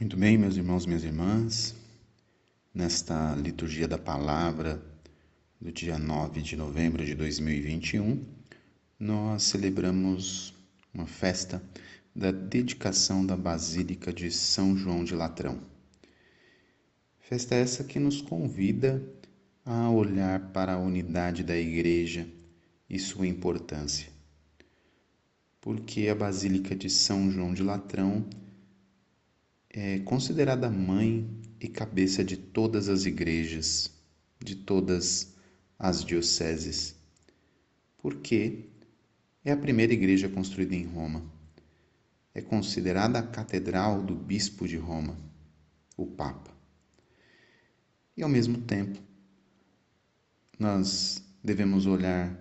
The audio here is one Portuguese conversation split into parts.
Muito bem, meus irmãos, minhas irmãs, nesta liturgia da palavra do dia 9 de novembro de 2021, nós celebramos uma festa da dedicação da Basílica de São João de Latrão. Festa essa que nos convida a olhar para a unidade da Igreja e sua importância. Porque a Basílica de São João de Latrão é considerada mãe e cabeça de todas as igrejas, de todas as dioceses, porque é a primeira igreja construída em Roma. É considerada a catedral do bispo de Roma, o Papa. E ao mesmo tempo, nós devemos olhar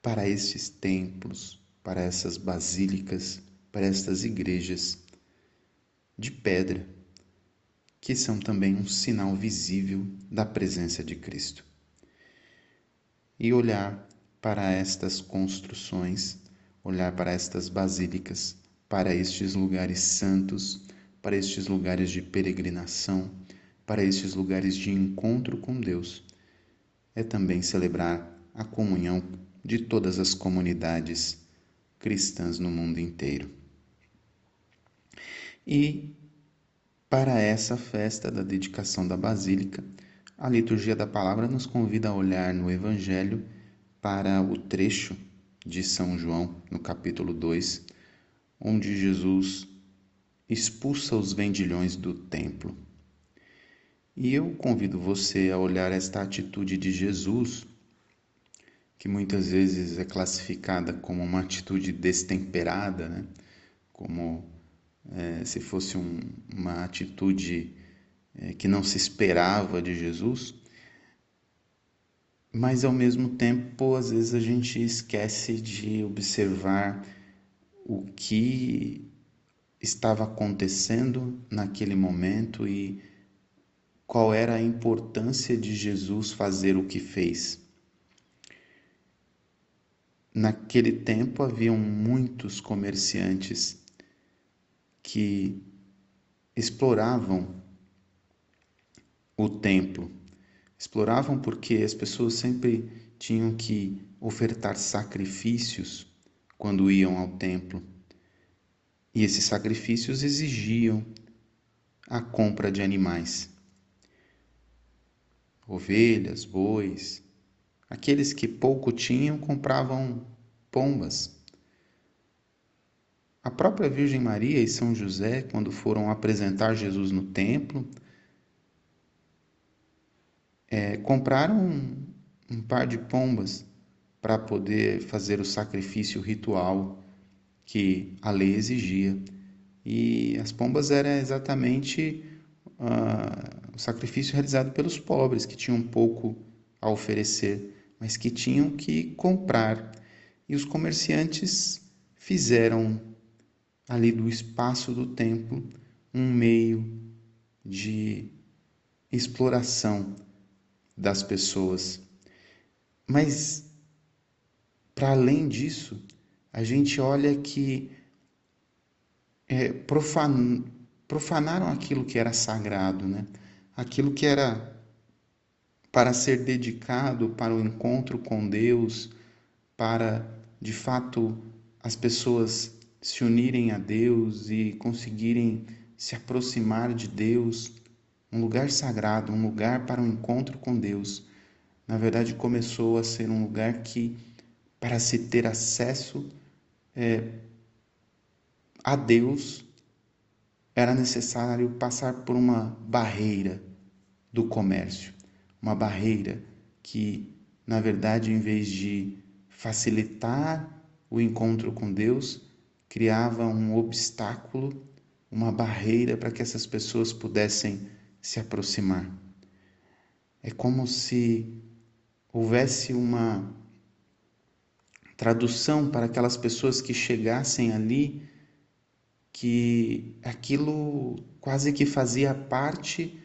para estes templos, para essas basílicas, para estas igrejas de pedra, que são também um sinal visível da presença de Cristo. E olhar para estas construções, olhar para estas basílicas, para estes lugares santos, para estes lugares de peregrinação, para estes lugares de encontro com Deus, é também celebrar a comunhão de todas as comunidades cristãs no mundo inteiro. E para essa festa da dedicação da Basílica, a liturgia da palavra nos convida a olhar no Evangelho para o trecho de São João, no capítulo 2, onde Jesus expulsa os vendilhões do templo. E eu convido você a olhar esta atitude de Jesus, que muitas vezes é classificada como uma atitude destemperada, né? como é, se fosse um, uma atitude é, que não se esperava de Jesus, mas ao mesmo tempo, às vezes a gente esquece de observar o que estava acontecendo naquele momento e qual era a importância de Jesus fazer o que fez. Naquele tempo haviam muitos comerciantes que exploravam o templo. Exploravam porque as pessoas sempre tinham que ofertar sacrifícios quando iam ao templo. E esses sacrifícios exigiam a compra de animais. Ovelhas, bois. Aqueles que pouco tinham compravam pombas a própria Virgem Maria e São José, quando foram apresentar Jesus no templo, é, compraram um, um par de pombas para poder fazer o sacrifício ritual que a lei exigia. E as pombas eram exatamente uh, o sacrifício realizado pelos pobres, que tinham pouco a oferecer, mas que tinham que comprar. E os comerciantes fizeram ali do espaço do templo um meio de exploração das pessoas. Mas, para além disso, a gente olha que é, profan, profanaram aquilo que era sagrado, né? aquilo que era para ser dedicado para o encontro com Deus, para de fato as pessoas se unirem a Deus e conseguirem se aproximar de Deus, um lugar sagrado, um lugar para um encontro com Deus, na verdade começou a ser um lugar que, para se ter acesso é, a Deus, era necessário passar por uma barreira do comércio, uma barreira que, na verdade, em vez de facilitar o encontro com Deus, criava um obstáculo, uma barreira para que essas pessoas pudessem se aproximar. É como se houvesse uma tradução para aquelas pessoas que chegassem ali que aquilo quase que fazia parte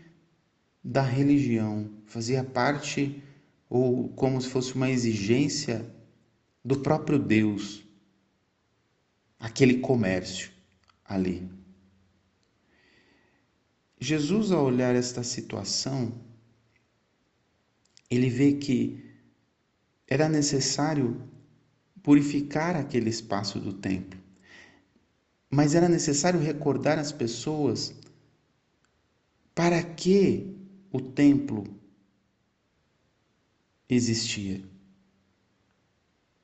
da religião, fazia parte ou como se fosse uma exigência do próprio Deus aquele comércio ali. Jesus, ao olhar esta situação, ele vê que era necessário purificar aquele espaço do templo. Mas era necessário recordar as pessoas para que o templo existia.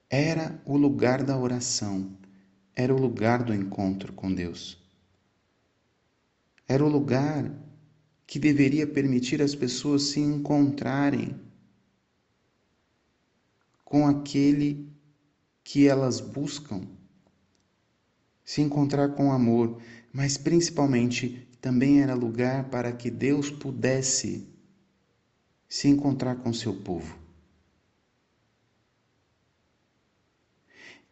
Era o lugar da oração, era o lugar do encontro com Deus. Era o lugar que deveria permitir as pessoas se encontrarem com aquele que elas buscam, se encontrar com amor, mas principalmente também era lugar para que Deus pudesse se encontrar com seu povo.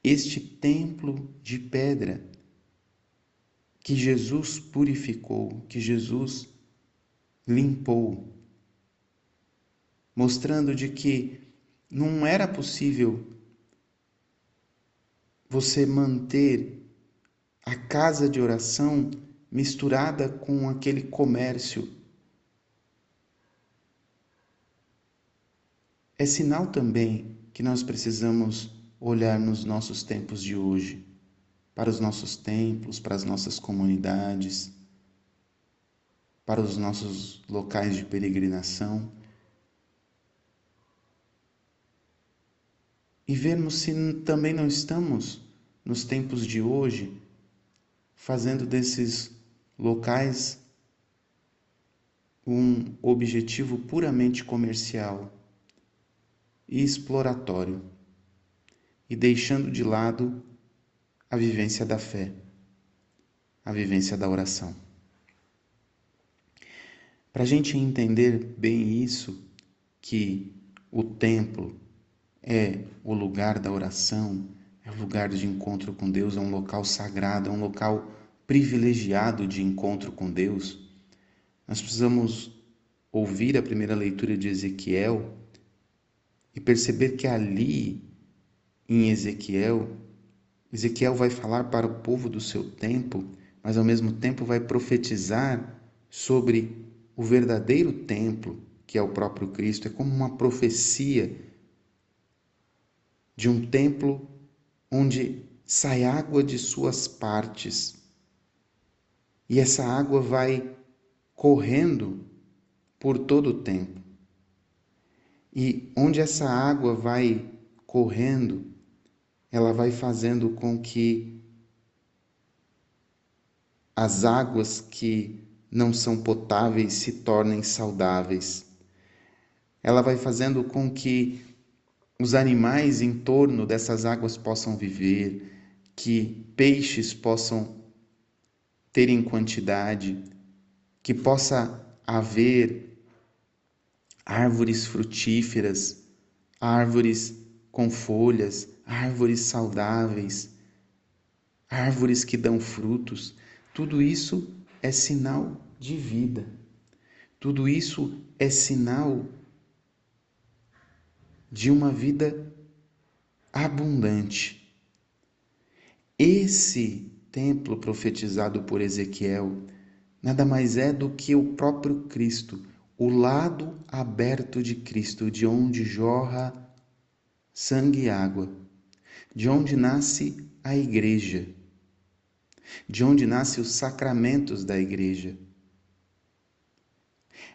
Este templo de pedra que Jesus purificou, que Jesus limpou, mostrando de que não era possível você manter a casa de oração misturada com aquele comércio. É sinal também que nós precisamos olhar nos nossos tempos de hoje, para os nossos templos, para as nossas comunidades, para os nossos locais de peregrinação e vermos se também não estamos, nos tempos de hoje, fazendo desses locais um objetivo puramente comercial e exploratório, e deixando de lado a vivência da fé, a vivência da oração. Para a gente entender bem isso, que o templo, é o lugar da oração, é o lugar de encontro com Deus, é um local sagrado, é um local privilegiado de encontro com Deus. Nós precisamos ouvir a primeira leitura de Ezequiel e perceber que ali, em Ezequiel, Ezequiel vai falar para o povo do seu tempo, mas ao mesmo tempo vai profetizar sobre o verdadeiro templo, que é o próprio Cristo. É como uma profecia de um templo onde sai água de suas partes. E essa água vai correndo por todo o templo. E onde essa água vai correndo, ela vai fazendo com que as águas que não são potáveis se tornem saudáveis. Ela vai fazendo com que os animais em torno dessas águas possam viver, que peixes possam ter em quantidade, que possa haver árvores frutíferas, árvores com folhas, árvores saudáveis, árvores que dão frutos. Tudo isso é sinal de vida. Tudo isso é sinal de uma vida abundante. Esse templo profetizado por Ezequiel nada mais é do que o próprio Cristo, o lado aberto de Cristo, de onde jorra sangue e água, de onde nasce a igreja, de onde nascem os sacramentos da igreja.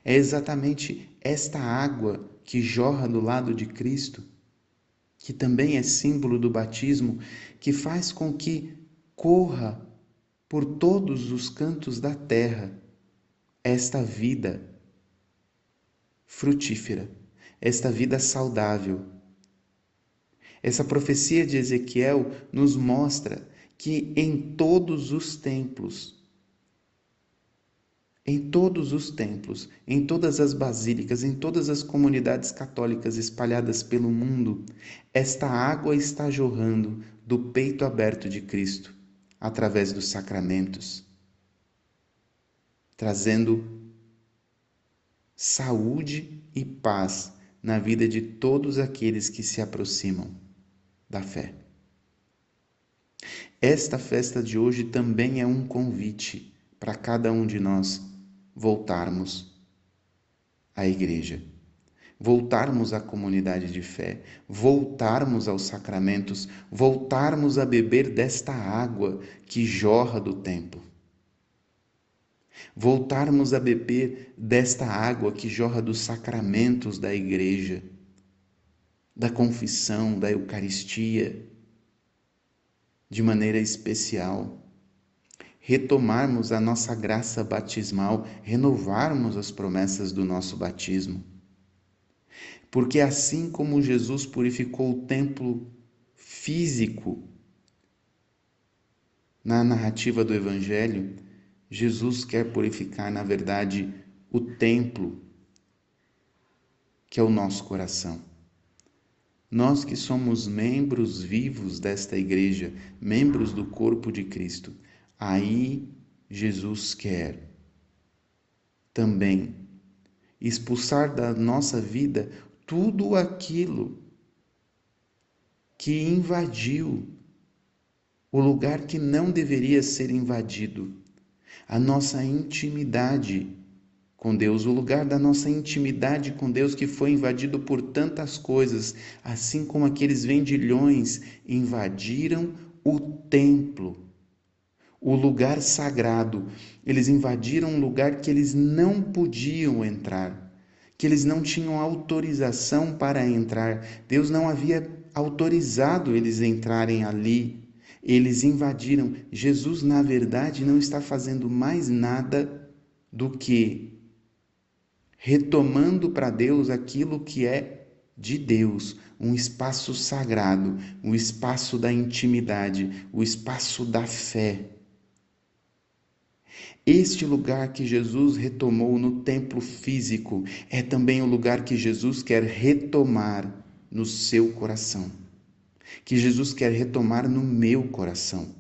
É exatamente esta água que jorra do lado de Cristo, que também é símbolo do batismo, que faz com que corra por todos os cantos da terra esta vida frutífera, esta vida saudável. Essa profecia de Ezequiel nos mostra que em todos os templos em todos os templos, em todas as basílicas, em todas as comunidades católicas espalhadas pelo mundo, esta água está jorrando do peito aberto de Cristo, através dos sacramentos, trazendo saúde e paz na vida de todos aqueles que se aproximam da fé. Esta festa de hoje também é um convite para cada um de nós voltarmos à igreja, voltarmos à comunidade de fé, voltarmos aos sacramentos, voltarmos a beber desta água que jorra do templo. Voltarmos a beber desta água que jorra dos sacramentos da igreja, da confissão, da Eucaristia, de maneira especial retomarmos a nossa graça batismal, renovarmos as promessas do nosso batismo. Porque assim como Jesus purificou o templo físico na narrativa do Evangelho, Jesus quer purificar, na verdade, o templo, que é o nosso coração. Nós que somos membros vivos desta igreja, membros do corpo de Cristo, Aí Jesus quer também expulsar da nossa vida tudo aquilo que invadiu o lugar que não deveria ser invadido, a nossa intimidade com Deus, o lugar da nossa intimidade com Deus que foi invadido por tantas coisas, assim como aqueles vendilhões invadiram o templo o lugar sagrado. Eles invadiram um lugar que eles não podiam entrar, que eles não tinham autorização para entrar. Deus não havia autorizado eles entrarem ali. Eles invadiram. Jesus, na verdade, não está fazendo mais nada do que retomando para Deus aquilo que é de Deus, um espaço sagrado, o um espaço da intimidade, o um espaço da fé. Este lugar que Jesus retomou no templo físico é também o lugar que Jesus quer retomar no seu coração, que Jesus quer retomar no meu coração.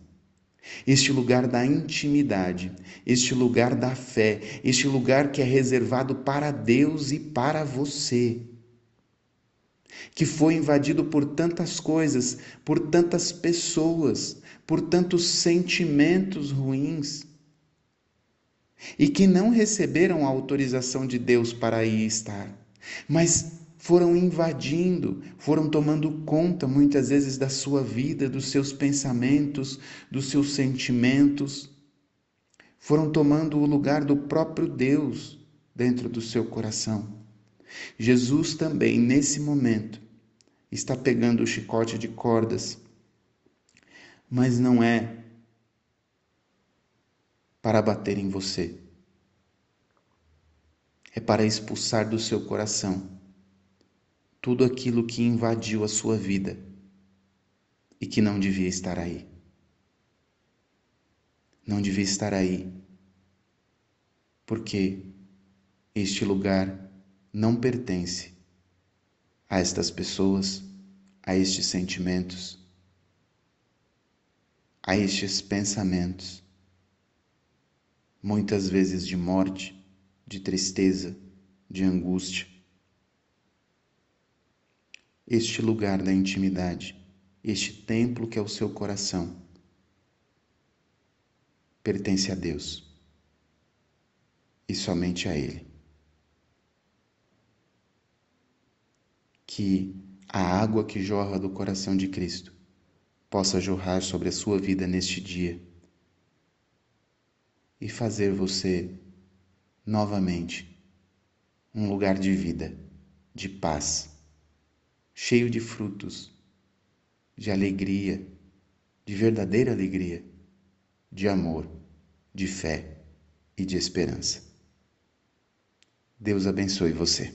Este lugar da intimidade, este lugar da fé, este lugar que é reservado para Deus e para você, que foi invadido por tantas coisas, por tantas pessoas, por tantos sentimentos ruins e que não receberam a autorização de Deus para aí estar, mas foram invadindo, foram tomando conta muitas vezes da sua vida, dos seus pensamentos, dos seus sentimentos, foram tomando o lugar do próprio Deus dentro do seu coração. Jesus também, nesse momento, está pegando o chicote de cordas, mas não é para bater em você. É para expulsar do seu coração tudo aquilo que invadiu a sua vida e que não devia estar aí. Não devia estar aí, porque este lugar não pertence a estas pessoas, a estes sentimentos, a estes pensamentos muitas vezes de morte, de tristeza, de angústia. Este lugar da intimidade, este templo que é o seu coração, pertence a Deus e somente a Ele. Que a água que jorra do coração de Cristo possa jorrar sobre a sua vida neste dia e fazer você novamente um lugar de vida, de paz, cheio de frutos, de alegria, de verdadeira alegria, de amor, de fé e de esperança. Deus abençoe você.